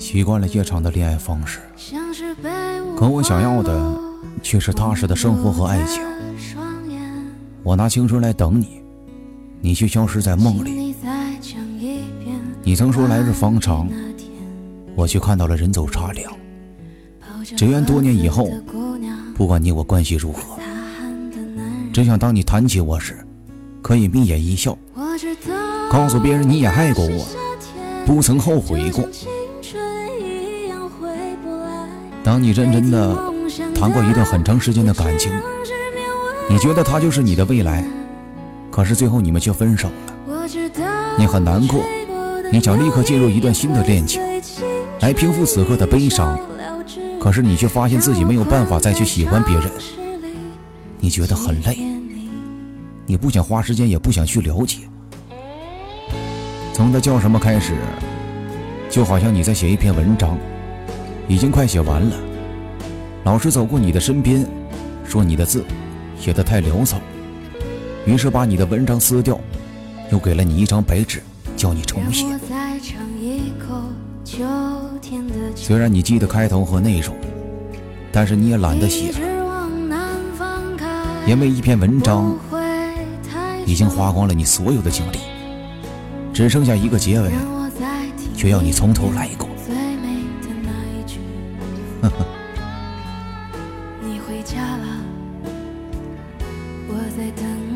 习惯了夜场的恋爱方式，可我想要的却是踏实的生活和爱情。我拿青春来等你，你却消失在梦里。你曾说来日方长，我却看到了人走茶凉。只愿多年以后，不管你我关系如何，只想当你谈起我时，可以眯眼一笑，告诉别人你也爱过我，不曾后悔过。当你认真的谈过一段很长时间的感情，你觉得他就是你的未来，可是最后你们却分手了，你很难过，你想立刻进入一段新的恋情，来平复此刻的悲伤，可是你却发现自己没有办法再去喜欢别人，你觉得很累，你不想花时间，也不想去了解。从他叫什么开始，就好像你在写一篇文章。已经快写完了，老师走过你的身边，说你的字写得太潦草，于是把你的文章撕掉，又给了你一张白纸，叫你重写。虽然你记得开头和内容，但是你也懒得写了，因为一篇文章已经花光了你所有的精力，只剩下一个结尾，却要你从头来过。你回家了我在等